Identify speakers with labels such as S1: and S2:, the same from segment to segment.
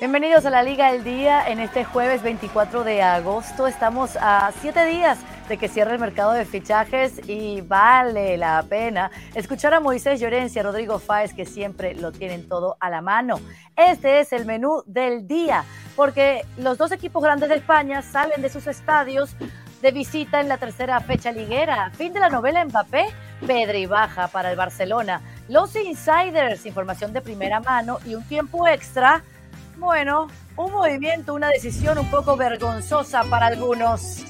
S1: Bienvenidos a la Liga del Día en este jueves 24 de agosto. Estamos a siete días de que cierre el mercado de fichajes y vale la pena escuchar a Moisés Llorencia, Rodrigo Fáez, que siempre lo tienen todo a la mano. Este es el menú del día, porque los dos equipos grandes de España salen de sus estadios de visita en la tercera fecha liguera. Fin de la novela Mbappé, Pedri baja para el Barcelona. Los insiders, información de primera mano y un tiempo extra bueno, un movimiento, una decisión un poco vergonzosa para algunos.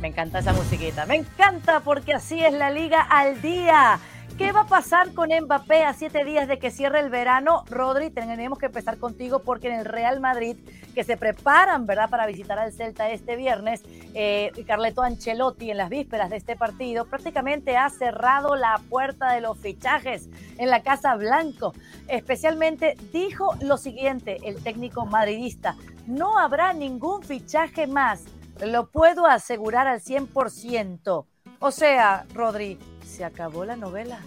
S1: Me encanta esa musiquita, me encanta porque así es la liga al día. ¿Qué va a pasar con Mbappé a siete días de que cierre el verano? Rodri, tenemos que empezar contigo porque en el Real Madrid, que se preparan, ¿verdad?, para visitar al Celta este viernes, eh, Carleto Ancelotti en las vísperas de este partido prácticamente ha cerrado la puerta de los fichajes en la Casa Blanco. Especialmente dijo lo siguiente el técnico madridista, no habrá ningún fichaje más, lo puedo asegurar al 100%. O sea, Rodri, ¿se acabó la novela?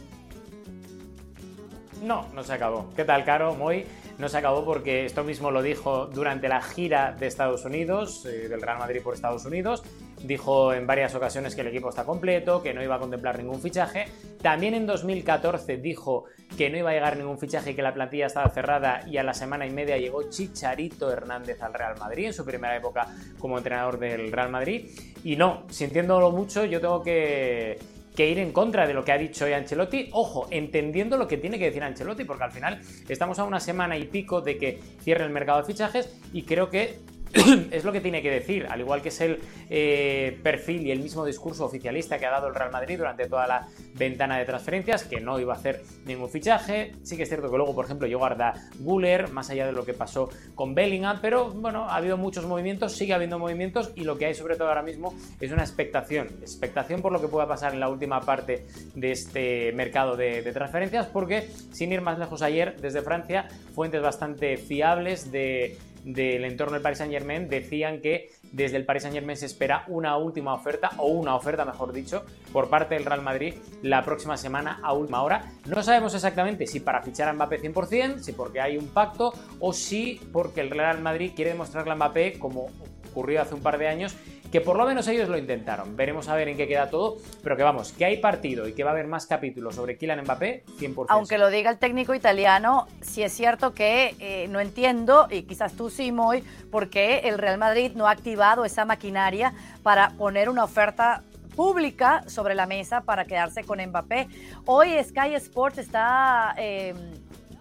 S2: No, no se acabó. ¿Qué tal, Caro? Muy. No se acabó porque esto mismo lo dijo durante la gira de Estados Unidos, eh, del Real Madrid por Estados Unidos. Dijo en varias ocasiones que el equipo está completo, que no iba a contemplar ningún fichaje. También en 2014 dijo que no iba a llegar ningún fichaje y que la plantilla estaba cerrada y a la semana y media llegó Chicharito Hernández al Real Madrid en su primera época como entrenador del Real Madrid. Y no, sintiéndolo mucho, yo tengo que ir en contra de lo que ha dicho hoy Ancelotti. Ojo, entendiendo lo que tiene que decir Ancelotti, porque al final estamos a una semana y pico de que cierre el mercado de fichajes y creo que es lo que tiene que decir, al igual que es el eh, perfil y el mismo discurso oficialista que ha dado el Real Madrid durante toda la ventana de transferencias, que no iba a hacer ningún fichaje. Sí que es cierto que luego, por ejemplo, llegó Arda Guller, más allá de lo que pasó con Bellingham, pero bueno, ha habido muchos movimientos, sigue habiendo movimientos y lo que hay sobre todo ahora mismo es una expectación, expectación por lo que pueda pasar en la última parte de este mercado de, de transferencias, porque sin ir más lejos ayer, desde Francia, fuentes bastante fiables de del entorno del Paris Saint Germain decían que desde el Paris Saint Germain se espera una última oferta, o una oferta mejor dicho, por parte del Real Madrid la próxima semana a última hora. No sabemos exactamente si para fichar a Mbappé 100%, si porque hay un pacto, o si porque el Real Madrid quiere demostrarle a Mbappé, como ocurrió hace un par de años, que por lo menos ellos lo intentaron. Veremos a ver en qué queda todo, pero que vamos, que hay partido y que va a haber más capítulos sobre Kylian Mbappé, 100%.
S1: Aunque lo diga el técnico italiano, sí es cierto que eh, no entiendo, y quizás tú sí, Moy, por qué el Real Madrid no ha activado esa maquinaria para poner una oferta pública sobre la mesa para quedarse con Mbappé. Hoy Sky Sports está eh,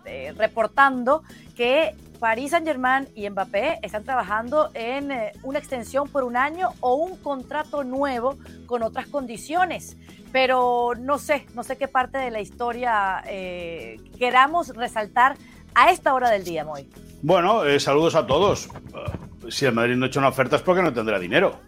S1: eh, reportando que Paris Saint-Germain y Mbappé están trabajando en eh, una extensión por un año o un contrato nuevo con otras condiciones. Pero no sé, no sé qué parte de la historia eh, queramos resaltar a esta hora del día, Moy.
S3: Bueno, eh, saludos a todos. Si el Madrid no ha hecho una oferta es porque no tendrá dinero.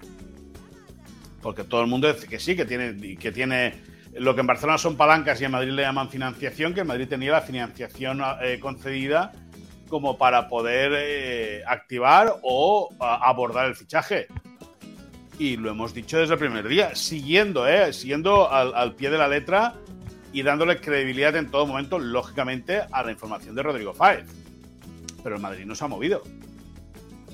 S3: Porque todo el mundo dice que sí, que tiene, que tiene lo que en Barcelona son palancas y en Madrid le llaman financiación, que en Madrid tenía la financiación concedida como para poder eh, activar o abordar el fichaje. Y lo hemos dicho desde el primer día, siguiendo, eh, siguiendo al, pie de la letra y dándole credibilidad en todo momento, lógicamente, a la información de Rodrigo Fáez. Pero el Madrid no se ha movido.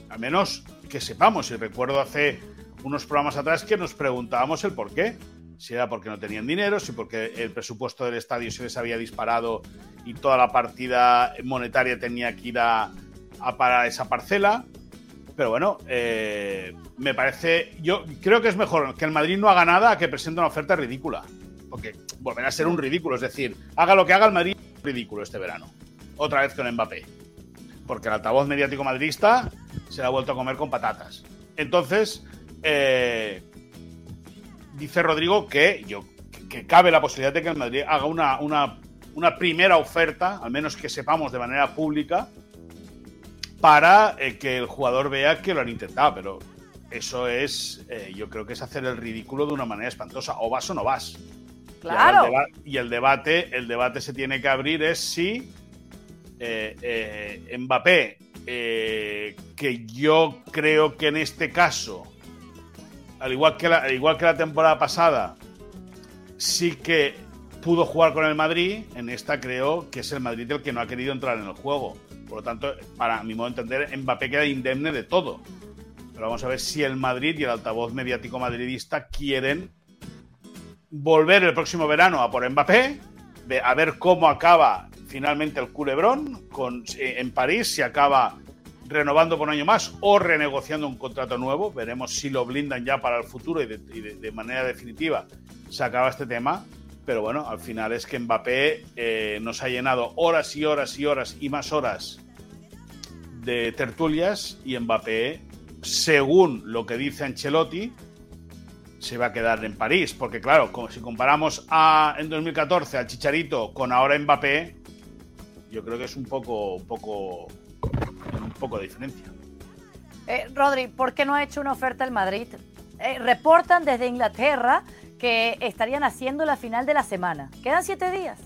S3: Al menos que sepamos, y recuerdo hace unos programas atrás que nos preguntábamos el por qué. Si era porque no tenían dinero, si porque el presupuesto del estadio se les había disparado y toda la partida monetaria tenía que ir a, parar esa parcela. Pero bueno, eh, me parece. Yo creo que es mejor que el Madrid no haga nada que presente una oferta ridícula. Porque volverá a ser un ridículo. Es decir, haga lo que haga el Madrid, ridículo este verano. Otra vez con Mbappé. Porque el altavoz mediático madridista se ha vuelto a comer con patatas. Entonces, eh, dice Rodrigo que yo que cabe la posibilidad de que el Madrid haga una, una una primera oferta, al menos que sepamos de manera pública, para eh, que el jugador vea que lo han intentado, pero eso es, eh, yo creo que es hacer el ridículo de una manera espantosa. O vas o no vas.
S1: Claro.
S3: Y el, debate, el debate se tiene que abrir es si eh, Mbappé, que yo creo que en este caso, al igual que al igual que la temporada pasada, sí que pudo jugar con el Madrid, en esta creo que es el Madrid el que no ha querido entrar en el juego. Por lo tanto, para mi modo de entender, Mbappé queda indemne de todo. Pero vamos a ver si el Madrid y el altavoz mediático madridista quieren volver el próximo verano a por Mbappé, a ver cómo acaba finalmente el culebrón eh, en París, si acaba renovando por un año más o renegociando un contrato nuevo. Veremos si lo blindan ya para el futuro y de, manera definitiva se acaba este tema. Pero bueno, al final es que Mbappé eh, nos ha llenado horas y horas y horas y más horas de tertulias y Mbappé, según lo que dice Ancelotti, se va a quedar en París. Porque claro, como si comparamos a, en 2014 al Chicharito con ahora Mbappé, yo creo que es un poco, un poco poco de diferencia.
S1: Eh, Rodri, ¿por qué no ha hecho una oferta al Madrid? Eh, reportan desde Inglaterra que estarían haciendo la final de la semana. Quedan siete días.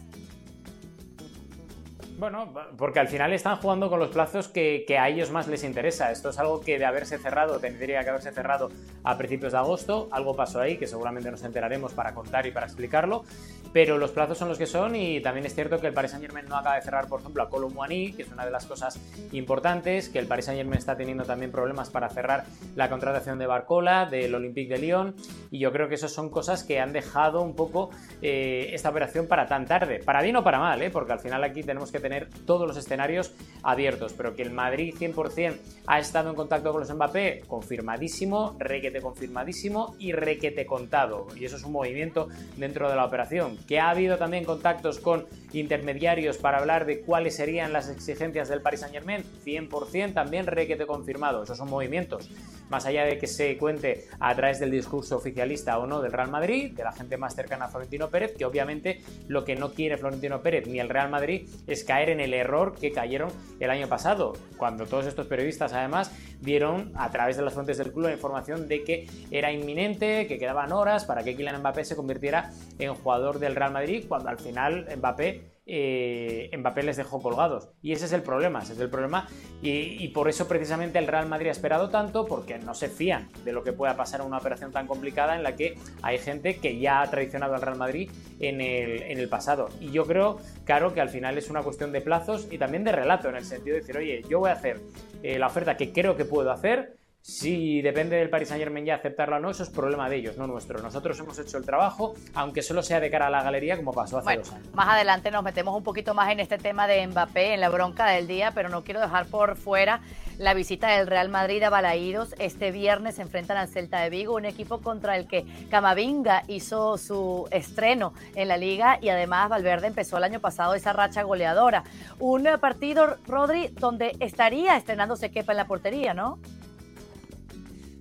S2: Bueno, porque al final están jugando con los plazos que, a ellos más les interesa. Esto es algo que de haberse cerrado, tendría que haberse cerrado a principios de agosto. Algo pasó ahí que seguramente nos enteraremos para contar y para explicarlo. Pero los plazos son los que son y también es cierto que el Paris Saint Germain no acaba de cerrar, por ejemplo, a Colomboani, que es una de las cosas importantes, que el Paris Saint Germain está teniendo también problemas para cerrar la contratación de Barcola, del Olympique de Lyon. Y yo creo que esas son cosas que han dejado un poco eh, esta operación para tan tarde. Para bien o para mal, ¿eh? porque al final aquí tenemos que tener todos los escenarios abiertos, pero que el Madrid 100% ha estado en contacto con los Mbappé, confirmadísimo, requete confirmadísimo y requete contado. Y eso es un movimiento dentro de la operación. Que ha habido también contactos con intermediarios para hablar de cuáles serían las exigencias del Paris Saint Germain, 100% también requete confirmado. Esos son movimientos. Más allá de que se cuente a través del discurso oficialista o no del Real Madrid, de la gente más cercana a Florentino Pérez, que obviamente lo que no quiere Florentino Pérez ni el Real Madrid es caer en el error que cayeron el año pasado, cuando todos estos periodistas además dieron a través de las fuentes del club la información de que era inminente, que quedaban horas para que Kylian Mbappé se convirtiera en jugador del Real Madrid, cuando al final Mbappé eh, Mbappé les dejó colgados. Y ese es el problema, ese es el problema. Y, por eso precisamente el Real Madrid ha esperado tanto, porque no se fían de lo que pueda pasar en una operación tan complicada en la que hay gente que ya ha traicionado al Real Madrid en el, pasado. Y yo creo, claro, que al final es una cuestión de plazos y también de relato, en el sentido de decir, oye, yo voy a hacer eh, la oferta que creo que puedo hacer, si depende del Paris Saint Germain ya aceptarlo o no, eso es problema de ellos, no nuestro. Nosotros hemos hecho el trabajo, aunque solo sea de cara a la galería, como pasó hace dos años.
S1: Más adelante nos metemos un poquito más en este tema de Mbappé, en la bronca del día, pero no quiero dejar por fuera la visita del Real Madrid a Balaídos. Este viernes se enfrentan al Celta de Vigo, un equipo contra el que Camavinga hizo su estreno en la liga y además Valverde empezó el año pasado esa racha goleadora. Un partido, Rodri, donde estaría estrenándose Kepa en la portería, ¿no?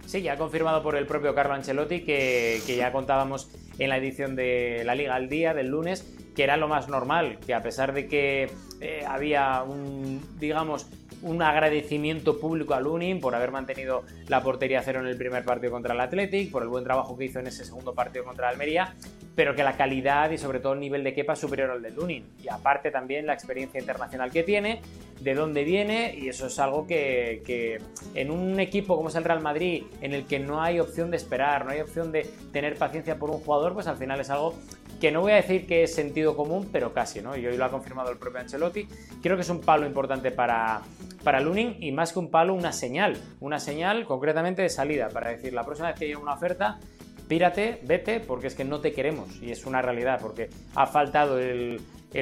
S2: Sí, ya confirmado por el propio Carlo Ancelotti que, ya contábamos en la edición de la Liga al Día del lunes, que era lo más normal, que a pesar de que eh, había un, digamos, un agradecimiento público a Lunin por haber mantenido la portería cero en el primer partido contra el Athletic, por el buen trabajo que hizo en ese segundo partido contra el Almería, pero que la calidad y sobre todo el nivel de Kepa es superior al de Lunin. Y aparte también la experiencia internacional que tiene, de dónde viene, y eso es algo que, en un equipo como es el Real Madrid, en el que no hay opción de esperar, no hay opción de tener paciencia por un jugador, pues al final es algo que no voy a decir que es sentido común, pero casi, ¿no? Y hoy lo ha confirmado el propio Ancelotti. Creo que es un palo importante para, para Lunin y más que un palo, una señal. Una señal concretamente de salida, para decir, la próxima vez que haya una oferta, pírate, vete, porque es que no te queremos. Y es una realidad, porque ha faltado el,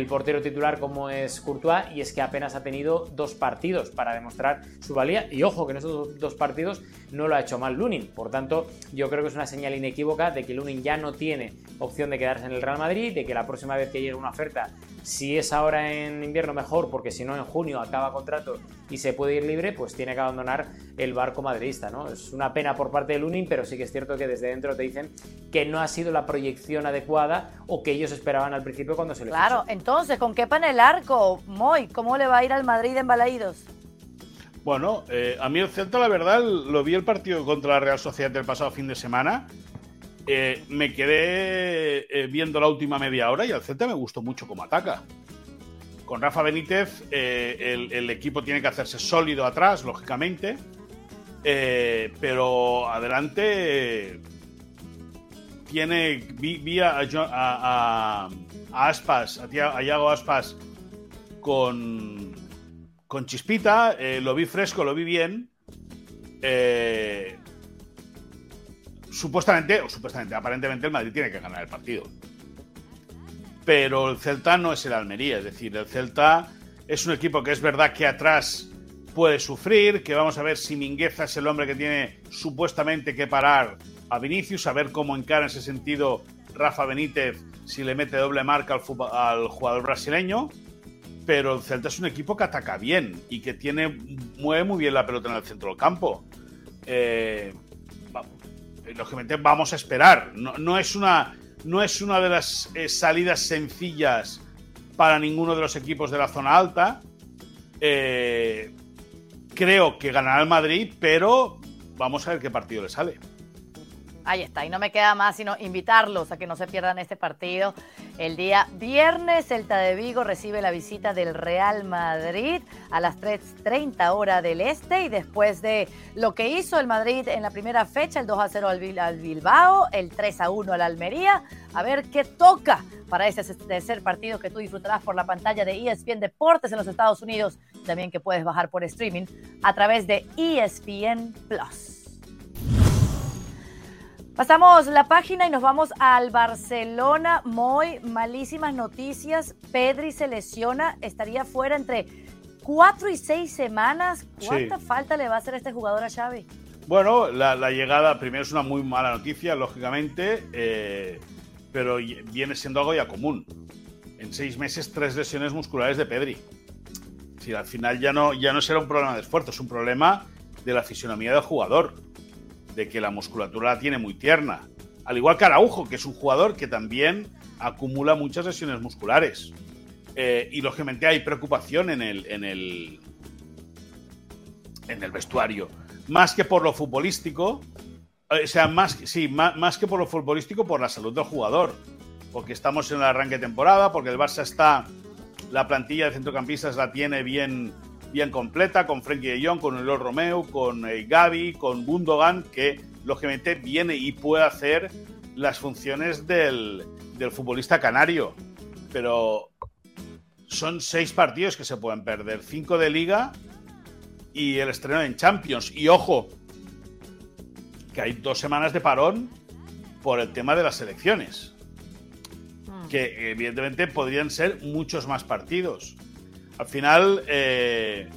S2: portero titular como es Courtois y es que apenas ha tenido dos partidos para demostrar su valía y ojo que en esos dos partidos no lo ha hecho mal Lunin por tanto yo creo que es una señal inequívoca de que Lunin ya no tiene opción de quedarse en el Real Madrid de que la próxima vez que llegue una oferta si es ahora en invierno mejor, porque si no en junio acaba contrato y se puede ir libre, pues tiene que abandonar el barco madridista, ¿no? Es una pena por parte de Lunin, pero sí que es cierto que desde dentro te dicen que no ha sido la proyección adecuada o que ellos esperaban al principio cuando se les
S1: Claro, entonces, ¿con qué pan el arco? Moy, ¿cómo le va a ir al Madrid en Balaídos?
S3: Bueno, eh, a mí el Celta, la verdad, lo vi el partido contra la Real Sociedad del pasado fin de semana eh, me quedé eh, viendo la última media hora y al Celta me gustó mucho cómo ataca. Con Rafa Benítez eh, el, equipo tiene que hacerse sólido atrás, lógicamente, pero adelante tiene vía a, Aspas, a, Iago Aspas con, con chispita, lo vi fresco, lo vi bien. Eh, supuestamente, o supuestamente, aparentemente el Madrid tiene que ganar el partido. Pero el Celta no es el Almería, es decir, el Celta es un equipo que es verdad que atrás puede sufrir, que vamos a ver si Mingueza es el hombre que tiene supuestamente que parar a Vinicius, a ver cómo encara en ese sentido Rafa Benítez si le mete doble marca al, al jugador brasileño pero el Celta es un equipo que ataca bien y que tiene mueve muy bien la pelota en el centro del campo. Eh, lógicamente vamos a esperar. No, es, una, no es una de las eh, salidas sencillas para ninguno de los equipos de la zona alta. Eh, creo que ganará el Madrid, pero vamos a ver qué partido le sale.
S1: Ahí está, y no me queda más sino invitarlos a que no se pierdan este partido. El día viernes, Celta de Vigo recibe la visita del Real Madrid a las 3.30 hora del este y después de lo que hizo el Madrid en la primera fecha, el 2 a 0 al Bilbao, el 3 a 1 al Almería, a ver qué toca para ese tercer partido que tú disfrutarás por la pantalla de ESPN Deportes en los Estados Unidos, también que puedes bajar por streaming a través de ESPN Plus. Pasamos la página y nos vamos al Barcelona. Muy malísimas noticias. Pedri se lesiona, estaría fuera entre cuatro y seis semanas. ¿Cuánta falta le va a hacer este jugador a Xavi?
S3: Bueno, la, llegada primero es una muy mala noticia, lógicamente, eh, pero viene siendo algo ya común. En seis meses, tres lesiones musculares de Pedri. Si al final ya no, ya no será un problema de esfuerzo, es un problema de la fisionomía del jugador de que la musculatura la tiene muy tierna. Al igual que Araujo, que es un jugador que también acumula muchas lesiones musculares. Eh, y lógicamente hay preocupación en el, en el, en el vestuario. Más que por lo futbolístico, eh, o sea, más, sí, más, que por lo futbolístico, por la salud del jugador. Porque estamos en el arranque de temporada, porque el Barça está, la plantilla de centrocampistas la tiene bien, bien completa, con Frenkie de Jong, con Eloy Romeo, con eh, Gaby, con Gundogan, que lógicamente viene y puede hacer las funciones del, futbolista canario. Pero son seis partidos que se pueden perder, cinco de liga y el estreno en Champions. Y ojo, que hay dos semanas de parón por el tema de las elecciones. Hmm. Que evidentemente podrían ser muchos más partidos. Al final, eh,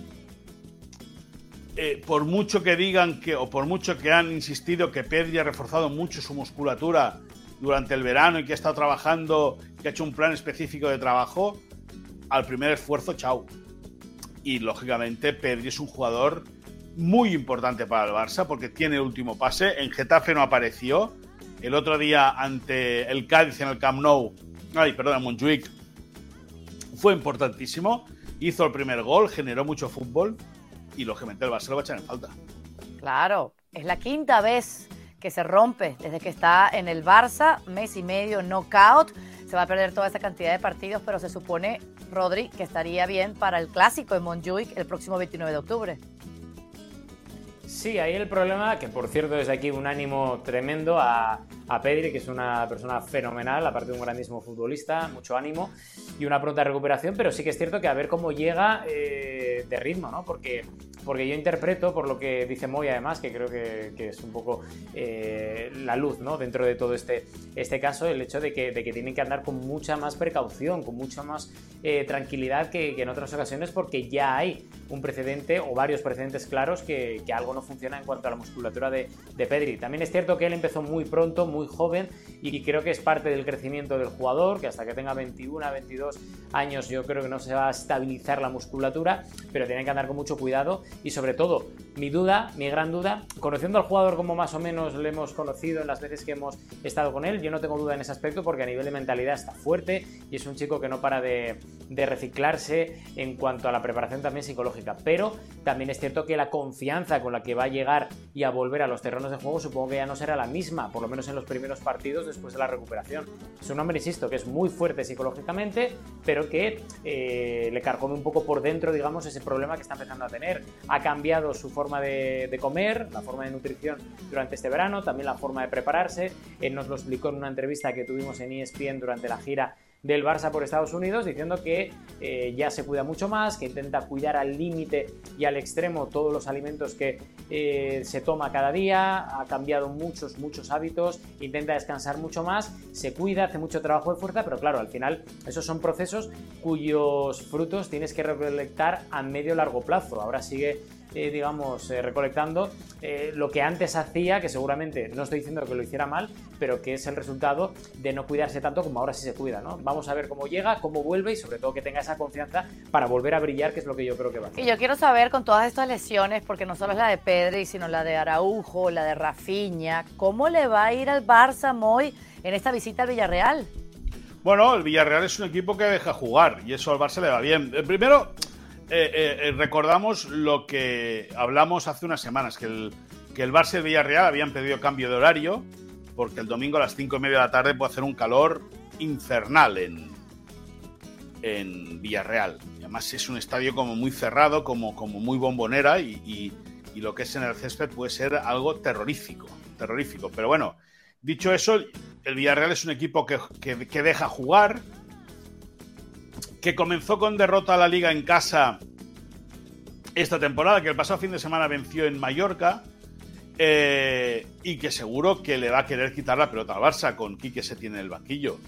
S3: eh, por mucho que digan que, o por mucho que han insistido que Pedri ha reforzado mucho su musculatura durante el verano y que ha estado trabajando, que ha hecho un plan específico de trabajo, al primer esfuerzo, chao. Y lógicamente Pedri es un jugador muy importante para el Barça porque tiene el último pase. En Getafe no apareció. El otro día ante el Cádiz en el Camp Nou, ay, perdón, en Montjuic, fue importantísimo hizo el primer gol, generó mucho fútbol y lógicamente el Barça lo va a echar en falta.
S1: Claro, es la quinta vez que se rompe desde que está en el Barça, mes y medio knockout. Se va a perder toda esa cantidad de partidos, pero se supone, Rodri, que estaría bien para el clásico de Montjuic el próximo 29 de octubre.
S2: Sí, ahí el problema, que por cierto desde aquí un ánimo tremendo a, a Pedri, que es una persona fenomenal, aparte de un grandísimo futbolista, mucho ánimo y una pronta recuperación, pero sí que es cierto que a ver cómo llega eh, de ritmo, ¿no? Porque, porque yo interpreto, por lo que dice Moy además, que creo que, es un poco eh, la luz, ¿no? Dentro de todo este, este caso, el hecho de que, de que tienen que andar con mucha más precaución, con mucha más eh, tranquilidad que, en otras ocasiones, porque ya hay un precedente o varios precedentes claros que, algo no funciona en cuanto a la musculatura de, de Pedri. También es cierto que él empezó muy pronto, muy joven y creo que es parte del crecimiento del jugador, que hasta que tenga 21, 22 años yo creo que no se va a estabilizar la musculatura, pero tienen que andar con mucho cuidado y sobre todo, mi duda, mi gran duda, conociendo al jugador como más o menos le hemos conocido en las veces que hemos estado con él, yo no tengo duda en ese aspecto porque a nivel de mentalidad está fuerte y es un chico que no para de, de reciclarse en cuanto a la preparación también psicológica, pero también es cierto que la confianza con la que va a llegar y a volver a los terrenos de juego supongo que ya no será la misma, por lo menos en los primeros partidos después de la recuperación. Es un hombre, insisto, que es muy fuerte psicológicamente, pero que eh, le cargó un poco por dentro, digamos, ese problema que está empezando a tener. Ha cambiado su forma de, comer, la forma de nutrición durante este verano, también la forma de prepararse. Él nos lo explicó en una entrevista que tuvimos en ESPN durante la gira del Barça por Estados Unidos, diciendo que eh, ya se cuida mucho más, que intenta cuidar al límite y al extremo todos los alimentos que eh, se toma cada día, ha cambiado muchos, muchos hábitos, intenta descansar mucho más, se cuida, hace mucho trabajo de fuerza, pero claro, al final esos son procesos cuyos frutos tienes que recolectar a medio largo plazo. Ahora sigue eh, digamos, eh, recolectando eh, lo que antes hacía, que seguramente no estoy diciendo que lo hiciera mal, pero que es el resultado de no cuidarse tanto como ahora sí se cuida, ¿no? Vamos a ver cómo llega, cómo vuelve y sobre todo que tenga esa confianza para volver a brillar, que es lo que yo creo que va a hacer.
S1: Y yo quiero saber con todas estas lesiones, porque no solo es la de Pedri, sino la de Araujo, la de Rafinha, ¿cómo le va a ir al Barça Moy en esta visita al Villarreal?
S3: Bueno, el Villarreal es un equipo que deja jugar y eso al Barça le va bien. Primero, eh, eh, eh, recordamos lo que hablamos hace unas semanas, que el, que el Barça y el Villarreal habían pedido cambio de horario, porque el domingo a las cinco y media de la tarde puede hacer un calor infernal en, en Villarreal. Y además es un estadio como muy cerrado, como, como muy bombonera, y, lo que es en el césped puede ser algo terrorífico, terrorífico. Pero bueno, dicho eso, el Villarreal es un equipo que, que deja jugar, que comenzó con derrota a la liga en casa esta temporada, que el pasado fin de semana venció en Mallorca eh, y que seguro que le va a querer quitar la pelota al Barça con Quique se tiene en el banquillo.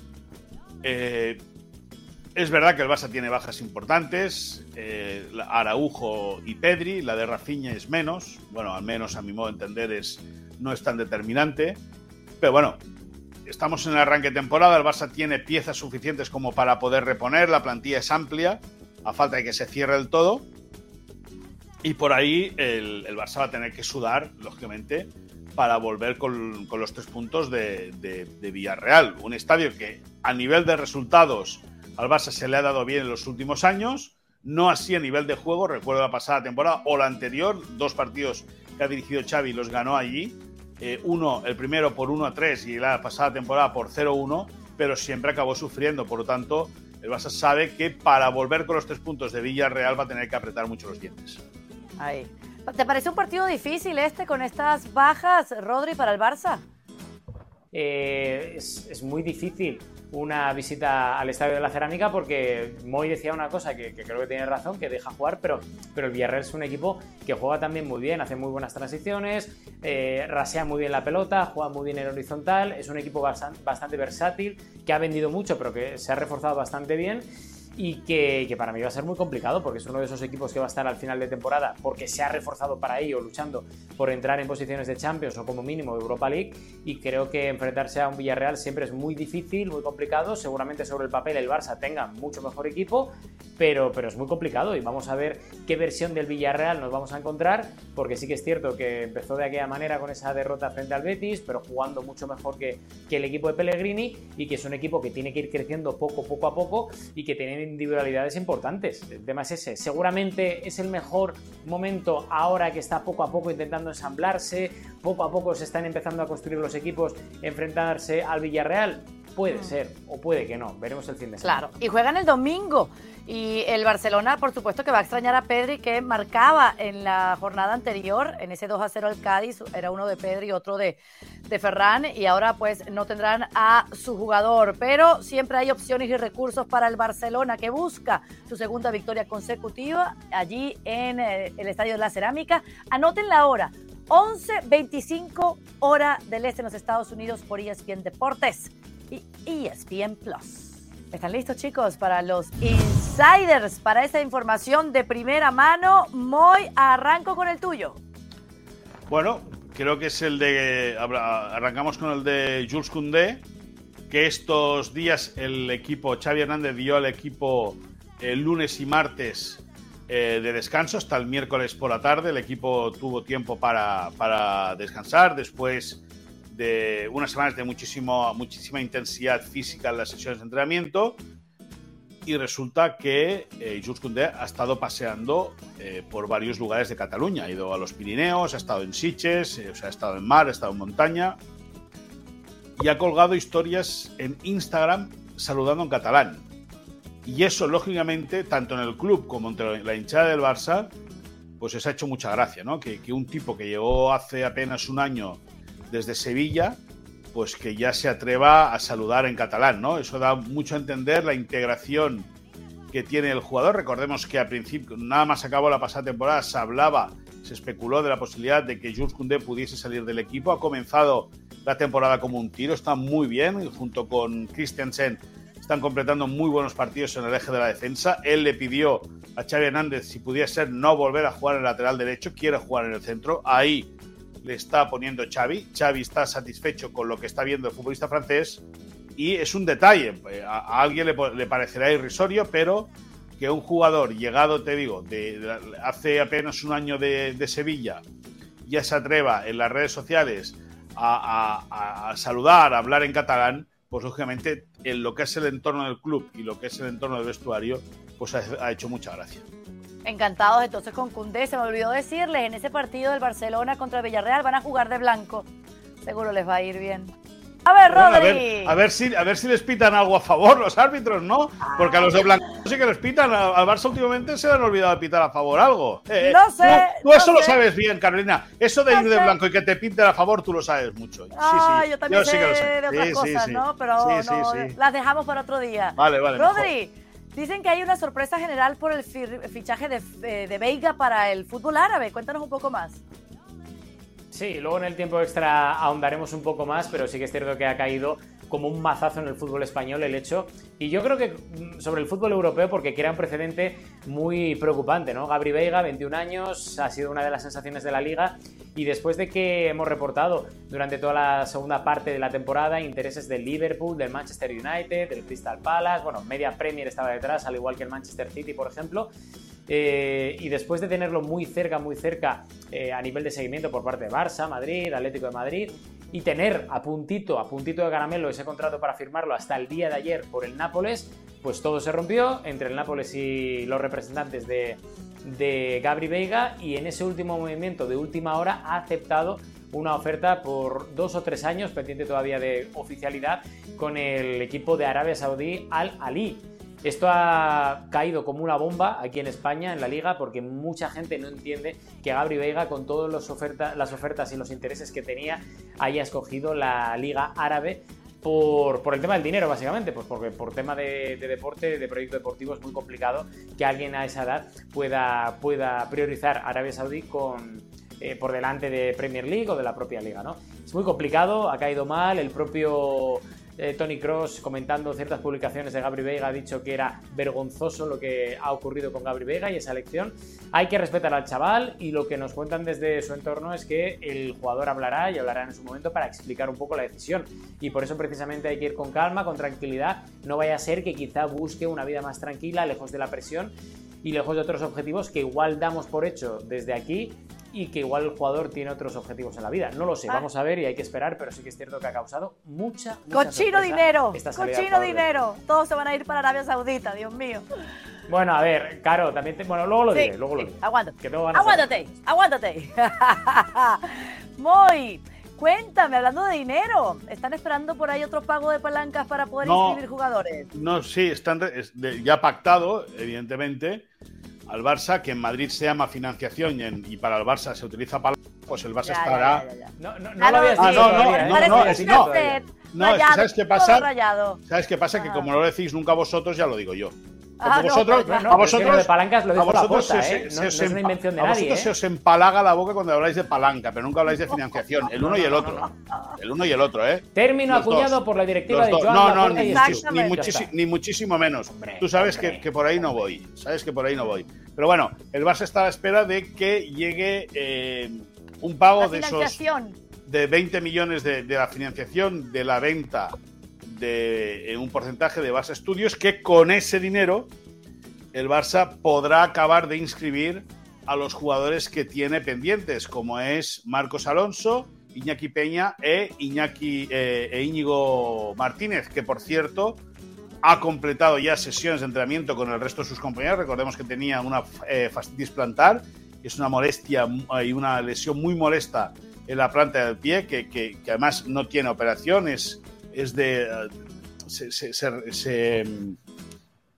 S3: Eh, es verdad que el Barça tiene bajas importantes, eh, Araujo y Pedri, la de Rafinha es menos, bueno, al menos a mi modo de entender es, no es tan determinante, pero bueno, estamos en el arranque de temporada, el Barça tiene piezas suficientes como para poder reponer, la plantilla es amplia, a falta de que se cierre el todo. Y por ahí el, Barça va a tener que sudar, lógicamente, para volver con, los tres puntos de, Villarreal. Un estadio que a nivel de resultados al Barça se le ha dado bien en los últimos años, no así a nivel de juego. Recuerdo la pasada temporada o la anterior, dos partidos que ha dirigido Xavi los ganó allí eh, uno, el primero por 1 a 3 y la pasada temporada por 0-1, pero siempre acabó sufriendo. Por lo tanto, el Barça sabe que para volver con los tres puntos de Villarreal va a tener que apretar mucho los dientes.
S1: Ahí. ¿Te parece un partido difícil este con estas bajas, Rodri, para el Barça?
S2: Eh, es, muy difícil una visita al Estadio de la Cerámica porque Moy decía una cosa que, creo que tiene razón, que deja jugar, pero, pero el Villarreal es un equipo que juega también muy bien, hace muy buenas transiciones, eh, rasea muy bien la pelota, juega muy bien en horizontal, es un equipo bastante versátil, que ha vendido mucho, pero que se ha reforzado bastante bien y que, para mí va a ser muy complicado porque es uno de esos equipos que va a estar al final de temporada porque se ha reforzado para ello, luchando por entrar en posiciones de Champions o como mínimo Europa League. Y creo que enfrentarse a un Villarreal siempre es muy difícil, muy complicado, seguramente sobre el papel el Barça tenga mucho mejor equipo, pero, pero es muy complicado. Y vamos a ver qué versión del Villarreal nos vamos a encontrar porque sí que es cierto que empezó de aquella manera con esa derrota frente al Betis, pero jugando mucho mejor que, que el equipo de Pellegrini y que es un equipo que tiene que ir creciendo poco, poco a poco y que tiene individualidades importantes. El tema es ese. Seguramente es el mejor momento ahora que está poco a poco intentando ensamblarse, poco a poco se están empezando a construir los equipos, enfrentarse al Villarreal. Puede mm. ser, o puede que no. Veremos el fin de
S1: semana. Claro, y juegan el domingo. Y el Barcelona, por supuesto, que va a extrañar a Pedri, que marcaba en la jornada anterior, en ese 2 a 0 al Cádiz, era uno de Pedri y otro de, de Ferran, y ahora pues no tendrán a su jugador. Pero siempre hay opciones y recursos para el Barcelona, que busca su segunda victoria consecutiva allí en eh, el Estadio de la Cerámica. Anoten la hora, 11.25 hora del este en los Estados Unidos por ESPN Deportes y ESPN Plus. ¿Están listos chicos para los insiders, para esa información de primera mano? Muy arranco con el tuyo.
S3: Bueno, creo que es el de... Arrancamos con el de Jules Koundé, que estos días el equipo, Xavi Hernández dio al equipo el lunes y martes eh, de descanso hasta el miércoles por la tarde. El equipo tuvo tiempo para, para descansar. Después de unas semanas de muchísimo, muchísima intensidad física en las sesiones de entrenamiento y resulta que eh, Jules ha estado paseando eh, por varios lugares de Cataluña. Ha ido a los Pirineos, ha estado en Siches, eh, ha estado en mar, ha estado en montaña y ha colgado historias en Instagram saludando en catalán. Y eso, lógicamente, tanto en el club como entre la hinchada del Barça, pues les ha hecho mucha gracia, ¿no? Que, que un tipo que llegó hace apenas un año desde Sevilla pues que ya se atreva a saludar en catalán, ¿no? Eso da mucho a entender la integración que tiene el jugador. Recordemos que al principio, nada más acabó la pasada temporada, se hablaba, se especuló de la posibilidad de que Jules Koundé pudiese salir del equipo. Ha comenzado la temporada como un tiro, está muy bien, junto con Christensen están completando muy buenos partidos en el eje de la defensa. Él le pidió a Xavi Hernández si pudiera ser no volver a jugar en el lateral derecho, quiere jugar en el centro. Ahí le está poniendo Xavi. Xavi está satisfecho con lo que está viendo el futbolista francés y es un detalle. A, alguien le, parecerá irrisorio, pero que un jugador llegado, te digo, hace apenas un año de, Sevilla, ya se atreva en las redes sociales a saludar, a hablar en catalán, pues lógicamente en lo que es el entorno del club y lo que es el entorno del vestuario, pues ha, hecho mucha gracia.
S1: Encantados entonces con Cundé, se me olvidó decirles, en ese partido del Barcelona contra el Villarreal van a jugar de blanco. Seguro les va a ir bien. A ver, Rodri.
S3: a, ver, si, a ver si les pitan algo a favor los árbitros, ¿no? Porque a los de Blanco sí que les pitan. Al Barça últimamente se le han olvidado de pitar a favor algo.
S1: Eh, no sé.
S3: Tú, eso lo sabes bien, Carolina. Eso de ir de blanco y que te pinten a favor, tú lo sabes mucho.
S1: Ah, yo también sé, de otras cosas, ¿no? Pero no, las dejamos para otro día.
S3: Vale, vale.
S1: Rodri. Dicen que hay una sorpresa general por el fichaje de, eh, de Veiga para el fútbol árabe. Cuéntanos un poco más.
S2: Sí, luego en el tiempo extra ahondaremos un poco más, pero sí que es cierto que ha caído como un mazazo en el fútbol español el hecho. Y yo creo que mm, sobre el fútbol europeo, porque crea un precedente muy preocupante, ¿no? Gabri Veiga, 21 años, ha sido una de las sensaciones de la liga. Y después de que hemos reportado durante toda la segunda parte de la temporada intereses del Liverpool, del Manchester United, del Crystal Palace, bueno, media Premier estaba detrás, al igual que el Manchester City, por ejemplo. Eh, y después de tenerlo muy cerca, muy cerca eh, a nivel de seguimiento por parte de Barça, Madrid, Atlético de Madrid, y tener a puntito, a puntito de caramelo ese contrato para firmarlo hasta el día de ayer por el Nápoles, pues todo se rompió entre el Nápoles y los representantes de, Gabri Veiga y en ese último movimiento de última hora ha aceptado una oferta por dos o tres años, pendiente todavía de oficialidad, con el equipo de Arabia Saudí Al Ali. Esto ha caído como una bomba aquí en España, en la liga, porque mucha gente no entiende que Gabri Veiga, con todas las ofertas y los intereses que tenía, haya escogido la liga árabe por, el tema del dinero, básicamente, pues porque por tema de, deporte, de proyecto deportivo, es muy complicado que alguien a esa edad pueda, pueda priorizar Arabia Saudí eh, por delante de Premier League o de la propia liga, ¿no? Es muy complicado, ha caído mal, el propio eh, Tony Cross comentando ciertas publicaciones de Gabri Vega ha dicho que era vergonzoso lo que ha ocurrido con Gabri Vega y esa elección. Hay que respetar al chaval y lo que nos cuentan desde su entorno es que el jugador hablará y hablará en su momento para explicar un poco la decisión. Y por eso precisamente hay que ir con calma, con tranquilidad. No vaya a ser que quizá busque una vida más tranquila, lejos de la presión y lejos de otros objetivos que igual damos por hecho desde aquí y que igual el jugador tiene otros objetivos en la vida. No lo sé, ah. vamos a ver y hay que esperar, pero sí que es cierto que ha causado mucha, mucha
S1: Cochino dinero, cochino dinero. Todos se van a ir para Arabia Saudita, Dios mío.
S2: Bueno, a ver, Caro, también te... Bueno, luego lo diré, luego lo diré.
S1: Aguántate. aguántate, aguántate. Muy. Cuéntame, hablando de dinero, ¿están esperando por ahí otro pago de palancas para poder inscribir jugadores?
S3: No, sí, están ya pactado, evidentemente al Barça, que en Madrid se llama financiación y, para el Barça se utiliza palanca, pues el Barça estará.
S2: no, no, no, lo habías ah,
S3: no, no, no, no, ¿sabes qué pasa? ¿Sabes qué pasa? Que como no lo decís nunca vosotros, ya lo digo yo.
S1: Ah,
S3: vosotros,
S2: no, a vosotros, de palancas lo a vosotros la ¿eh? no, es una invención de
S3: a
S2: vosotros
S3: se os empalaga la boca cuando habláis de palanca, pero nunca habláis de financiación. El uno y el otro. El uno y el otro, ¿eh?
S2: Término acuñado por la directiva de Joan
S3: No, no, ni, ni, muchísimo menos. Tú sabes que, que, por ahí no voy. Sabes que por ahí no voy. Pero bueno, el Barça está a la espera de que llegue eh, un pago de esos de 20 millones de, de la financiación de la venta de un porcentaje de base estudios que con ese dinero el Barça podrá acabar de inscribir a los jugadores que tiene pendientes, como es Marcos Alonso, Iñaki Peña e Iñaki eh, e Íñigo Martínez, que por cierto ha completado ya sesiones de entrenamiento con el resto de sus compañeros. Recordemos que tenía una eh, fastitis plantar, que es una molestia y una lesión muy molesta en la planta del pie, que, además no tiene operaciones, es de. se,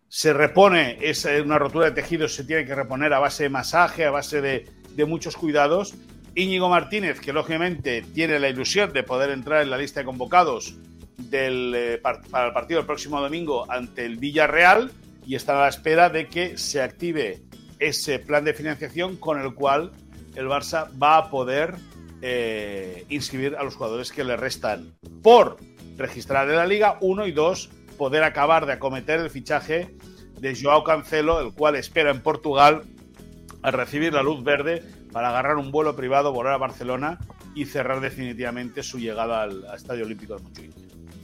S3: se, repone, es una rotura de tejidos, se tiene que reponer a base de masaje, a base de, muchos cuidados. Íñigo Martínez, que lógicamente tiene la ilusión de poder entrar en la lista de convocados del, eh, para el partido del próximo domingo ante el Villarreal y está a la espera de que se active ese plan de financiación con el cual el Barça va a poder eh, inscribir a los jugadores que le restan por registrar en la liga, uno y dos, poder acabar de acometer el fichaje de Joao Cancelo, el cual espera en Portugal a recibir la luz verde para agarrar un vuelo privado, volar a Barcelona y cerrar definitivamente su llegada al, Estadio Olímpico de Montjuic.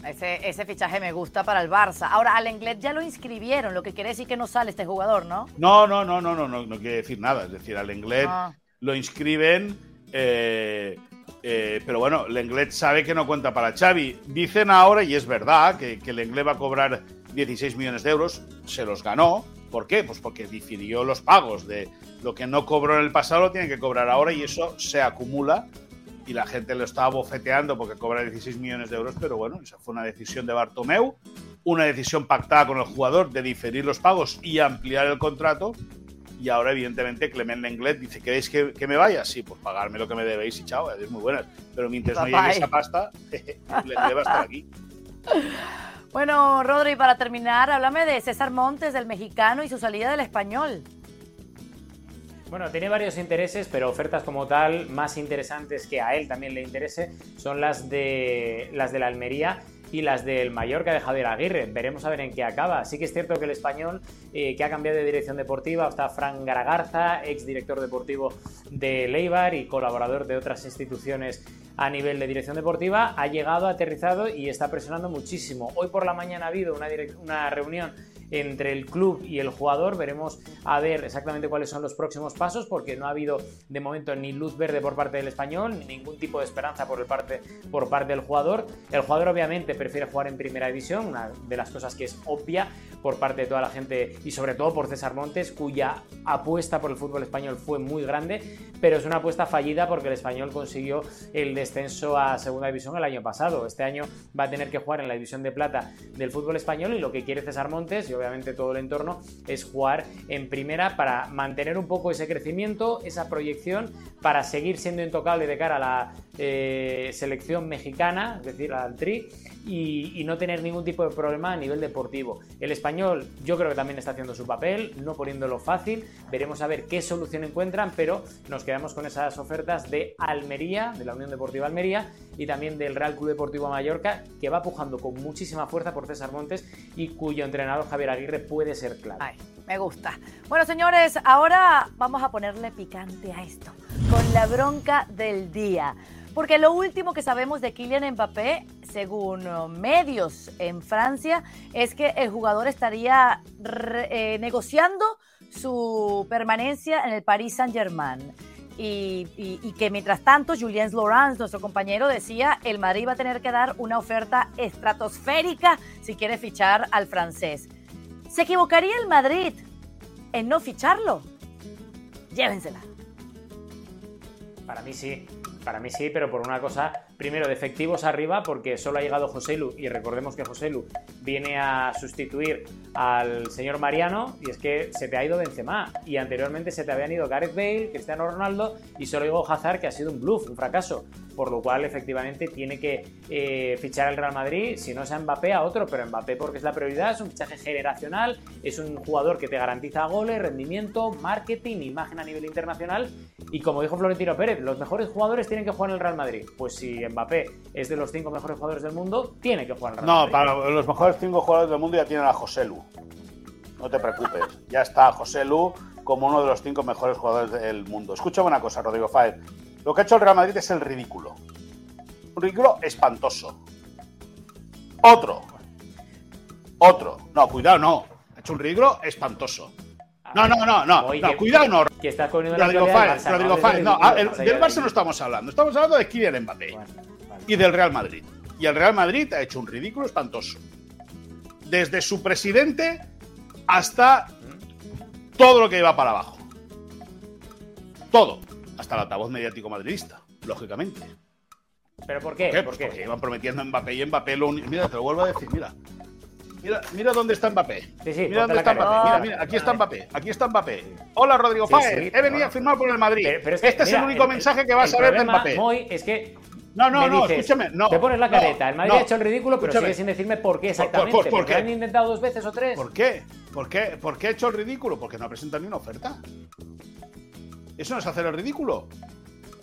S1: Ese, ese, fichaje me gusta para el Barça. Ahora, al Inglés ya lo inscribieron, lo que quiere decir que no sale este jugador, ¿no?
S3: No, no, no, no, no, no, no quiere decir nada. Es decir, al Inglés ah. lo inscriben, eh, eh, pero bueno, el Inglés sabe que no cuenta para Xavi. Dicen ahora, y es verdad, que, que el Inglés va a cobrar 16 millones de euros, se los ganó. ¿Por qué? Pues porque difirió los pagos de lo que no cobró en el pasado, lo tiene que cobrar ahora y eso se acumula y la gente lo estaba bofeteando porque cobra 16 millones de euros, pero bueno, esa fue una decisión de Bartomeu, una decisión pactada con el jugador de diferir los pagos y ampliar el contrato. Y ahora, evidentemente, Clement Lenglet dice: ¿Queréis que, que, me vaya? Sí, pues pagarme lo que me debéis y chao, es muy buena. Pero mientras no llegue esa pasta, Lenglet va a estar aquí.
S1: Bueno, Rodri, para terminar, háblame de César Montes, del mexicano, y su salida del español.
S2: Bueno, tiene varios intereses, pero ofertas como tal más interesantes que a él también le interese son las de las de la Almería y las del Mallorca de Javier Aguirre. Veremos a ver en qué acaba. Sí que es cierto que el español, eh, que ha cambiado de dirección deportiva, está Fran Garagarza, ex director deportivo de Leibar y colaborador de otras instituciones a nivel de dirección deportiva, ha llegado, aterrizado y está presionando muchísimo. Hoy por la mañana ha habido una, una reunión entre el club y el jugador. Veremos a ver exactamente cuáles son los próximos pasos, porque no ha habido de momento ni luz verde por parte del español, ni ningún tipo de esperanza por, el parte, por parte del jugador. El jugador obviamente prefiere jugar en primera división, una de las cosas que es obvia por parte de toda la gente y sobre todo por César Montes, cuya apuesta por el fútbol español fue muy grande, pero es una apuesta fallida porque el español consiguió el descenso a segunda división el año pasado. Este año va a tener que jugar en la división de plata del fútbol español y lo que quiere César Montes, obviamente todo el entorno, es jugar en primera para mantener un poco ese crecimiento, esa proyección, para seguir siendo intocable de cara a la eh, selección mexicana, es decir, al Tri, y, no tener ningún tipo de problema a nivel deportivo. El español yo creo que también está haciendo su papel, no poniéndolo fácil, veremos a ver qué solución encuentran, pero nos quedamos con esas ofertas de Almería, de la Unión Deportiva Almería, y también del Real Club Deportivo Mallorca, que va pujando con muchísima fuerza por César Montes y cuyo entrenador Javier Aguirre puede ser clave.
S1: Me gusta. Bueno, señores, ahora vamos a ponerle picante a esto, con la bronca del día. Porque lo último que sabemos de Kylian Mbappé, según uh, medios en Francia, es que el jugador estaría eh, negociando su permanencia en el Paris Saint-Germain. Y, que mientras tanto Julien Laurent, nuestro compañero, decía el Madrid va a tener que dar una oferta estratosférica si quiere fichar al francés. ¿Se equivocaría el Madrid en no ficharlo? Llévensela.
S2: Para mí sí. Para mí sí, pero por una cosa, primero, de efectivos arriba, porque solo ha llegado José Lu, y recordemos que José Lu viene a sustituir al señor Mariano, y es que se te ha ido Benzema, y anteriormente se te habían ido Gareth Bale, Cristiano Ronaldo, y solo llegó Hazard, que ha sido un bluff, un fracaso por lo cual efectivamente tiene que eh, fichar al Real Madrid, si no sea Mbappé a otro, pero Mbappé porque es la prioridad, es un fichaje generacional, es un jugador que te garantiza goles, rendimiento, marketing, imagen a nivel internacional y como dijo Florentino Pérez, los mejores jugadores tienen que jugar en el Real Madrid. Pues si Mbappé es de los cinco mejores jugadores del mundo, tiene que jugar en el Real
S3: Madrid. No, para los mejores cinco jugadores del mundo ya tienen a José Lu. No te preocupes, ya está José Lu como uno de los cinco mejores jugadores del mundo. Escucha una cosa, Rodrigo Fáez. Lo que ha hecho el Real Madrid es el ridículo. Un ridículo espantoso. Otro. Otro. No, cuidado, no. Ha hecho un ridículo espantoso. No, no, no, no. no cuidado, no.
S2: Que
S3: Rodrigo Fáez, Rodrigo Fáez. No, del Barça no estamos hablando. Estamos hablando de Kylian Mbappé. Y del Real Madrid. Y el Real Madrid ha hecho un ridículo espantoso. Desde su presidente hasta todo lo que iba para abajo. Todo hasta el altavoz mediático madridista, lógicamente.
S2: ¿Pero por qué?
S3: ¿Por qué? Pues porque iban prometiendo Mbappé y Mbappé lo Mira, te lo vuelvo a decir, mira. Mira, mira dónde está Mbappé.
S2: Sí, sí,
S3: mira dónde está. Mbappé. Mira, mira, aquí está Mbappé. Aquí está Mbappé. Hola, Rodrigo
S2: Sí,
S3: Fáez.
S2: sí,
S3: He venido a firmar por el Madrid.
S2: Pero, pero es que,
S3: este es
S2: mira,
S3: el único mensaje que vas
S2: el
S3: a ver de Mbappé.
S2: Moy, es que
S3: No, no,
S2: me
S3: no,
S2: dices,
S3: escúchame. No,
S2: te pones la
S3: no,
S2: careta. El Madrid
S3: no.
S2: ha hecho el ridículo, pero
S3: Escúchame.
S2: sigue sin decirme por qué
S3: Por- por-
S2: exactamente.
S3: por- por
S2: porque
S3: qué?
S2: han intentado dos veces o tres.
S3: ¿Por qué? ¿Por qué? ¿Por qué he hecho el ridículo? Porque no ha presentado ni una oferta. ¿Eso no es hacer el ridículo?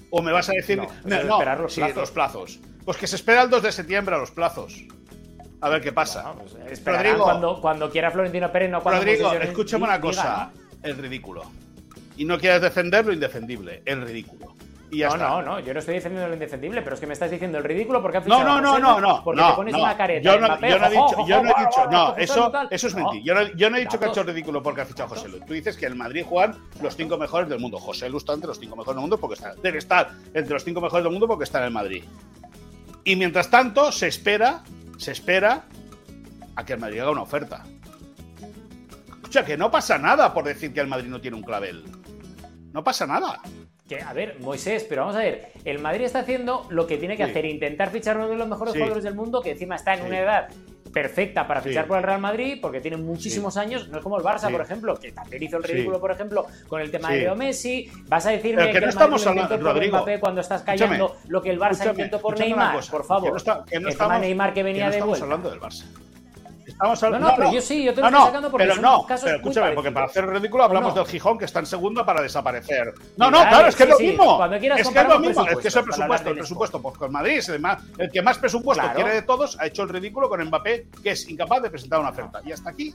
S3: ¿O me vas a decir.?
S2: No, es esperar los
S3: sí,
S2: plazos.
S3: los plazos. Pues que se espera el 2 de septiembre a los plazos. A ver qué pasa.
S2: Bueno, pues esperarán
S3: Rodrigo.
S2: cuando, cuando quiera Florentino Pérez, no cuando
S3: Rodrigo, escúchame una
S2: diga,
S3: cosa. El ridículo. Y no quieres defender lo indefendible. El ridículo. Y ya
S2: No,
S3: está.
S2: no, no, yo no estoy defendiendo lo indefendible, pero es que me estás diciendo el ridículo porque
S3: No,
S2: fichado
S3: no,
S2: a
S3: no, no,
S2: Lu,
S3: no.
S2: Porque
S3: no,
S2: te pones
S3: no.
S2: una careta.
S3: Yo no, yo no he dicho, yo no he dicho, no, eso, eso es
S2: No.
S3: mentir. Yo no, yo no he dicho que ha hecho
S2: Datos.
S3: ridículo porque ha fichado a José Lu. Tú dices que el Madrid juegan los cinco mejores del mundo. José Lu está entre los cinco mejores del mundo porque está, debe estar entre los cinco mejores del mundo porque está en el Madrid. Y mientras tanto, se espera, se espera a que el Madrid haga una oferta. Escucha, que no pasa nada por decir que el Madrid no tiene un clavel. No pasa nada.
S2: Que, a ver, Moisés, pero vamos a ver, el Madrid está haciendo lo que tiene que
S3: Sí.
S2: hacer, intentar fichar uno de los mejores
S3: Sí.
S2: jugadores del mundo, que encima está en
S3: Sí.
S2: una edad perfecta para fichar por el Real Madrid, porque tiene muchísimos años, no es como el Barça, por ejemplo, que también hizo el ridículo, por ejemplo, con el tema de Leo Messi. Vas a decirme
S3: Pero que
S2: que,
S3: no
S2: el Madrid
S3: estamos hablando- Rodrigo,
S2: Mbappé cuando estás callando lo que el Barça
S3: escúchame,
S2: intentó por
S3: escúchame
S2: Neymar,
S3: cosa,
S2: por favor.
S3: Que no, está- que no
S2: Encima
S3: estamos,
S2: Neymar que venía
S3: no
S2: de
S3: estamos
S2: vuelta.
S3: hablando del Barça. Estamos
S2: No,
S3: hablando,
S2: no, pero yo sí, yo te lo
S3: no,
S2: estoy
S3: no,
S2: sacando porque
S3: pero
S2: son
S3: no,
S2: casos
S3: pero
S2: muy
S3: escúchame, porque para hacer el ridículo hablamos
S2: ¿O no?
S3: del Gijón que está en segunda para desaparecer. No,
S2: Y
S3: no, claro, es que
S2: sí,
S3: es lo mismo.
S2: cuando quieras
S3: Es que es lo mismo, es que es
S2: hablar
S3: presupuesto, el presupuesto, pues con Madrid es el, más- el que más presupuesto
S2: Claro.
S3: quiere de todos, ha hecho el ridículo con Mbappé, que es incapaz de presentar una oferta. Y hasta aquí.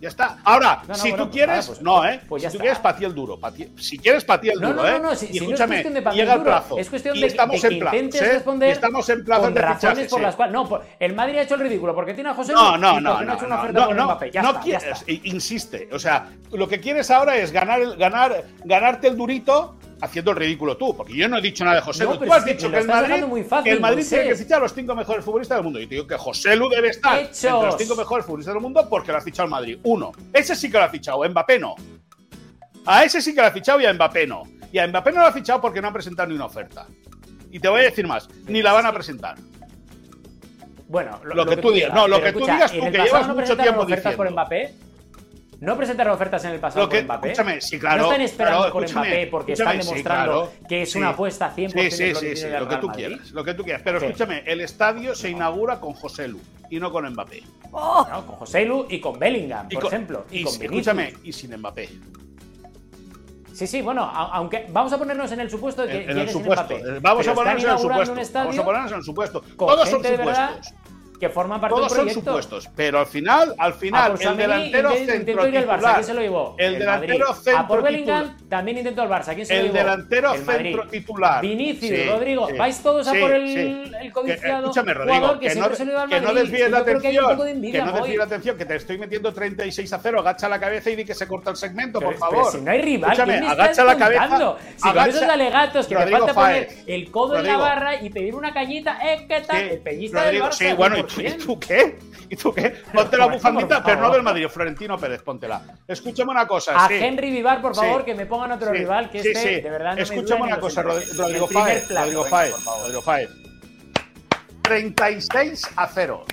S3: Ya está. Ahora,
S2: No, no,
S3: si
S2: bueno,
S3: tú quieres,
S2: vale, pues-
S3: no, ¿eh?
S2: pues ya
S3: si tú
S2: está.
S3: quieres, para ti el duro. ti- si quieres, para ti el
S2: No,
S3: duro,
S2: no,
S3: ¿eh?
S2: no, no, si-
S3: y
S2: si no es
S3: escúchame,
S2: cuestión de
S3: llega
S2: el duro,
S3: plazo.
S2: es cuestión de-
S3: estamos
S2: de que
S3: en plazos,
S2: intentes
S3: ¿eh?
S2: responder
S3: Y estamos en plazos
S2: con
S3: de
S2: razones por
S3: sí.
S2: las cuales. No, por- el Madrid ha hecho el ridículo porque tiene a José
S3: No,
S2: Lu
S3: no,
S2: y
S3: no, no,
S2: ha hecho una
S3: no,
S2: oferta
S3: no,
S2: por
S3: no,
S2: Mbappé. Ya
S3: no
S2: está, ya
S3: quieres,
S2: está.
S3: i- insiste, o sea, lo que quieres ahora es ganar, ganar, ganarte el durito haciendo el ridículo tú, porque yo no he dicho nada de José
S2: No,
S3: Lu. Tú has dicho que el Madrid,
S2: muy fácil,
S3: que el Madrid tiene que fichar a los cinco mejores futbolistas del mundo. Y te digo que José Lu debe estar
S2: Hechos.
S3: entre los cinco mejores futbolistas del mundo porque lo ha fichado el Madrid. Uno, ese sí que lo ha fichado, Mbappé no. A ese sí que lo ha fichado y a Mbappé no. Y a Mbappé no lo ha fichado porque no han presentado ni una oferta. Y te voy a decir más, ni la van a presentar.
S2: Bueno,
S3: Lo que tú digas, no, lo
S2: pero
S3: que tú digas tú,
S2: ¿en el
S3: que
S2: pasado
S3: llevas
S2: no
S3: mucho tiempo
S2: ofertas por
S3: diciendo.
S2: Mbappé? ¿No presentaron ofertas en el pasado
S3: que,
S2: por Mbappé?
S3: escúchame, sí, claro.
S2: No están esperando
S3: claro, escúchame,
S2: Mbappé porque están
S3: sí,
S2: demostrando
S3: claro,
S2: que es
S3: sí.
S2: una apuesta 100%
S3: Sí, sí,
S2: de
S3: sí, lo que tú quieras, lo que tú quieras. Pero escúchame, el estadio se inaugura con José Lu y no con Mbappé.
S1: ¡Oh!
S2: No, con José Lu y con Bellingham,
S3: Y
S2: por
S3: con-
S2: ejemplo. Y, con
S3: escúchame, y sin Mbappé.
S2: Sí, sí, bueno, aunque vamos a ponernos en el supuesto de que
S3: En, en el supuesto.
S2: Mbappé.
S3: Vamos a ponernos en el supuesto. Vamos a ponernos en el supuesto.
S2: con
S3: Todos son supuestos.
S2: Que forman parte
S3: Todos
S2: del
S3: son
S2: proyecto.
S3: supuestos. Pero al final, al final, el delantero centro
S2: Barça,
S3: titular.
S2: ¿quién se lo llevó?
S3: El delantero
S2: Madrid.
S3: centro
S2: A por Bellingham
S3: titular.
S2: también intentó el Barça, ¿quién se lo
S3: El delantero
S2: El Madrid.
S3: centro titular.
S2: Vinicius,
S3: Sí,
S2: Rodrigo,
S3: sí,
S2: vais todos a por el,
S3: sí.
S2: el
S3: Que,
S2: codiciado
S3: escúchame, Rodrigo,
S2: jugador que,
S3: que, no,
S2: siempre se lo lleva al
S3: que no
S2: Madrid.
S3: desvíes la
S2: que un de
S3: atención.
S2: envidia,
S3: Que no desvíes la atención, que te estoy metiendo 36 a 0. Agacha la cabeza y di que se corta el segmento,
S2: Pero-
S3: por
S2: pero
S3: favor.
S2: si no hay rival,
S3: Escúchame,
S2: ¿qué me
S3: agacha la cabeza.
S2: Si con esos alegatos que te falta poner el codo en la barra y pedir una cañita, ¿eh? ¿Qué tal? El
S3: Rodrigo,
S2: del Barça.
S3: sí, bueno, ¿y tú,
S2: 100%.
S3: ¿y tú qué? ¿Y tú qué? Ponte la bufandita, pero no del Madrid, Florentino Pérez, póntela. Escúchame una cosa.
S2: A
S3: sí.
S2: Henry Vivar, por favor,
S3: Sí.
S2: que me pongan otro
S3: Sí,
S2: rival, que
S3: sí,
S2: este,
S3: sí.
S2: de verdad, no me
S3: Escúchame una cosa, Rodrigo Fáez. Rodrigo Fáez. Rodrigo Fáez. 36 a 0.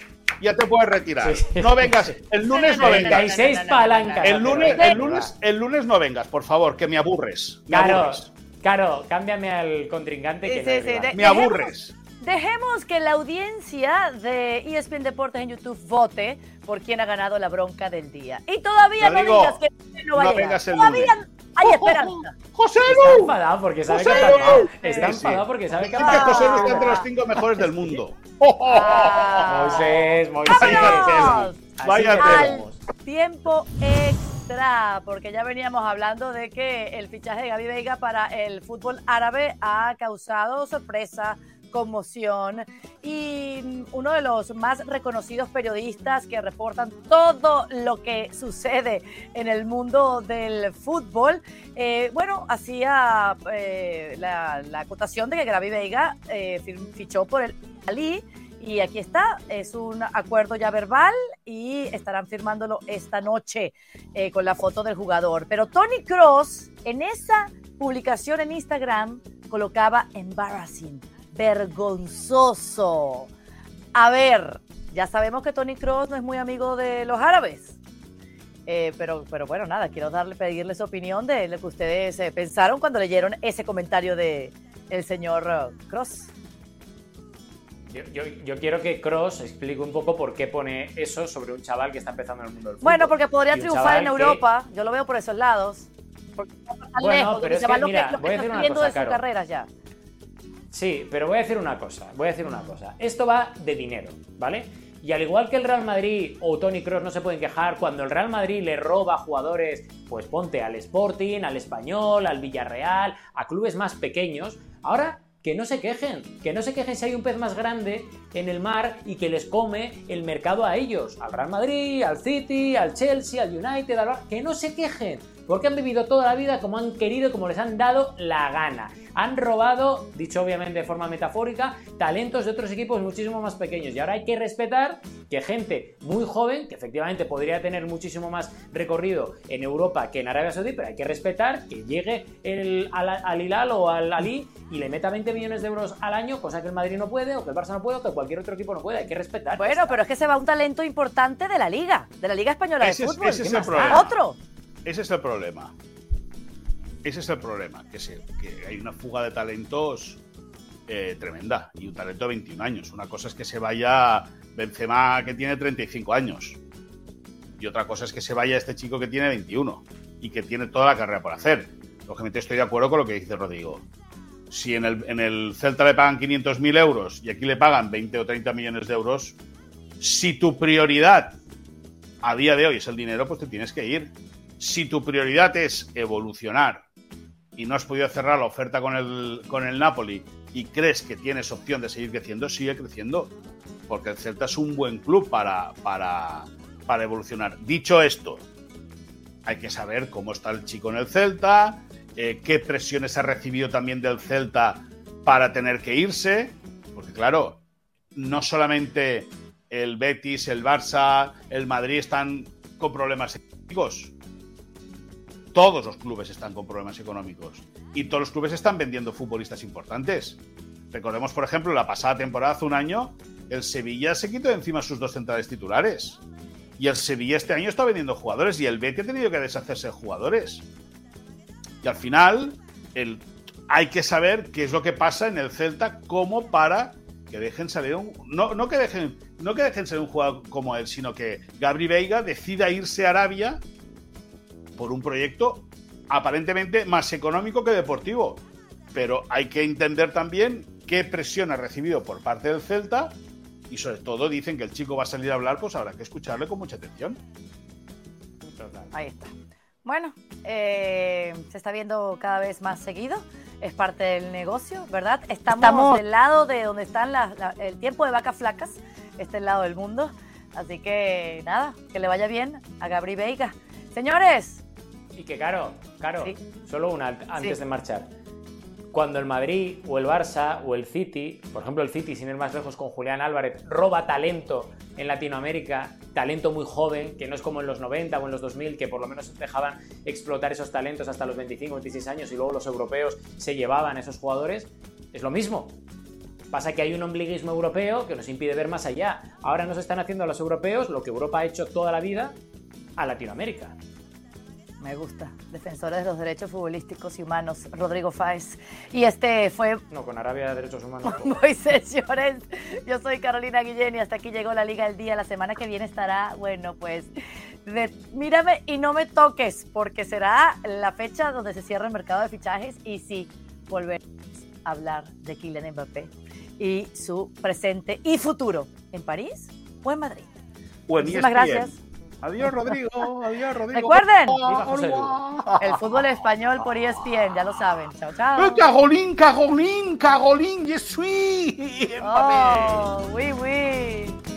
S3: Ya te puedes retirar.
S2: Sí, sí.
S3: No vengas. El lunes no vengas.
S2: 36 palancas.
S3: El lunes, el lunes, el lunes no vengas, por favor, que me aburres. Me
S2: Claro,
S3: aburres.
S2: claro, cámbiame al contrincante que
S1: Sí,
S2: no hay
S1: sí, sí,
S2: rival.
S1: de-
S3: Me aburres.
S1: Dejemos que la audiencia de ESPN Deportes en YouTube vote por quién ha ganado la bronca del día. Y todavía no digas que no va
S3: no
S1: a llegar.
S3: vengas el
S1: Todavía
S3: lunes.
S1: hay esperanza.
S3: ¡José
S2: Está
S3: Lu!
S2: enfadado porque sabe que
S3: José
S2: ha ganado.
S3: Lu.
S2: Está
S3: Sí, sí.
S2: enfadado porque sabe que
S3: que
S2: ganado.
S3: José Lu está entre los cinco mejores del mundo.
S1: Ah.
S2: Moisés, Moisés.
S1: ¡Vámonos!
S3: Vaya
S2: que
S1: tiempo extra, porque ya veníamos hablando de que el fichaje de Gaby Veiga para el fútbol árabe ha causado sorpresa, conmoción y mm, uno de los más reconocidos periodistas que reportan todo lo que sucede en el mundo del fútbol, eh, bueno, hacía eh, la, la acotación de que Gaby Veiga eh, fichó por el Ali y aquí está, es un acuerdo ya verbal y estarán firmándolo esta noche eh, con la foto del jugador. Pero Tony Cross en esa publicación en Instagram colocaba embarrassing, vergonzoso. A ver, Ya sabemos que Tony Cross no es muy amigo de los árabes. Eh, pero, pero bueno, nada, quiero darle, pedirle su opinión de lo que ustedes eh, pensaron cuando leyeron ese comentario de el señor eh, Cross.
S2: Yo, quiero que Cross explique un poco por qué pone eso sobre un chaval que está empezando en el mundo del fútbol.
S1: Bueno, porque podría triunfar en Europa. Yo lo veo por esos lados.
S2: bueno, pero es que, mira, voy a decir una cosa,
S1: de su carrera ya.
S2: Sí, pero voy a decir una cosa. Voy a decir una cosa. Esto va de dinero, ¿vale? Y al igual que el Real Madrid o Tony Cross no se pueden quejar cuando el Real Madrid le roba jugadores, pues ponte al Sporting, al Español, al Villarreal, a clubes más pequeños. Ahora que no se quejen, que no se quejen si hay un pez más grande en el mar y que les come el mercado a ellos, al Real Madrid, al City, al Chelsea, al United, al... que no se quejen, porque han vivido toda la vida como han querido, como les han dado la gana. Han robado, dicho obviamente de forma metafórica, talentos de otros equipos muchísimo más pequeños. Y ahora hay que respetar que gente muy joven, que efectivamente podría tener muchísimo más recorrido en Europa que en Arabia Saudí, pero hay que respetar que llegue el, al, Hilal o al Ali y le meta 20 millones de euros al año, cosa que el Madrid no puede, o que el Barça no puede, o que cualquier otro equipo no puede. Hay que respetar.
S1: Bueno, pero es que se va un talento importante de la Liga, de la Liga Española de Fútbol.
S3: ese es el problema.
S1: Otro.
S3: Ese es el problema. Ese es el problema, que, que hay una fuga de talentos eh, tremenda y un talento de 21 años. Una cosa es que se vaya Benzema que tiene 35 años y otra cosa es que se vaya este chico que tiene 21 y que tiene toda la carrera por hacer. Lógicamente estoy de acuerdo con lo que dice Rodrigo. Si en el, en el Celta le pagan 500.000 euros y aquí le pagan 20 o 30 millones de euros, si tu prioridad a día de hoy es el dinero, pues te tienes que ir si tu prioridad es evolucionar y no has podido cerrar la oferta con el, con el Napoli y crees que tienes opción de seguir creciendo, sigue creciendo. Porque el Celta es un buen club para, para, para evolucionar. Dicho esto, hay que saber cómo está el chico en el Celta, eh, qué presiones ha recibido también del Celta para tener que irse. Porque claro, no solamente el Betis, el Barça, el Madrid están con problemas económicos todos los clubes están con problemas económicos y todos los clubes están vendiendo futbolistas importantes. Recordemos, por ejemplo, la pasada temporada, hace un año, el Sevilla se quitó de encima sus dos centrales titulares. Y el Sevilla este año está vendiendo jugadores y el Betis ha tenido que deshacerse de jugadores. Y al final, hay que saber qué es lo que pasa en el Celta como para que dejen salir un. No, no, que dejen, no que dejen salir un jugador como él, sino que Gabri Veiga decida irse a Arabia por un proyecto aparentemente más económico que deportivo. Pero hay que entender también qué presión ha recibido por parte del Celta y sobre todo dicen que el chico va a salir a hablar, pues habrá que escucharle con mucha atención.
S1: Ahí está. Bueno, eh, se está viendo cada vez más seguido, es parte del negocio, ¿verdad? Estamos, del lado de donde están el tiempo de vacas flacas, este el lado del mundo. Así que nada, que le vaya bien a Gabri Veiga. Señores,
S2: y que, Caro, Caro, solo una antes de marchar. Cuando el Madrid o el Barça o el City, por ejemplo el City sin ir más lejos con Julián Álvarez, roba talento en Latinoamérica, talento muy joven, que no es como en los 90 o en los 2000, que por lo menos dejaban explotar esos talentos hasta los 25, 26 años y luego los europeos se llevaban esos jugadores, es lo mismo. Pasa que hay un ombliguismo europeo que nos impide ver más allá. Ahora nos están haciendo a los europeos lo que Europa ha hecho toda la vida a Latinoamérica.
S1: Me gusta. Defensores de los derechos futbolísticos y humanos, Rodrigo Fáez. Y este fue.
S2: No, con Arabia de Derechos Humanos.
S1: Moisés Llorens. Yo soy Carolina Guillén y hasta aquí llegó la Liga del Día. La semana que viene estará, bueno, pues. mírame y no me toques, porque será la fecha donde se cierra el mercado de fichajes y sí, volveremos a hablar de Kylian Mbappé y su presente y futuro en París o en Madrid.
S3: Muchísimas gracias. Adiós, Rodrigo. Adiós, Rodrigo.
S1: Recuerden, el fútbol español por ESPN, ya lo saben. Chao, chao.
S3: Carolín, Carolín, Carolín, yes, oui.
S1: Oh, oui, oui.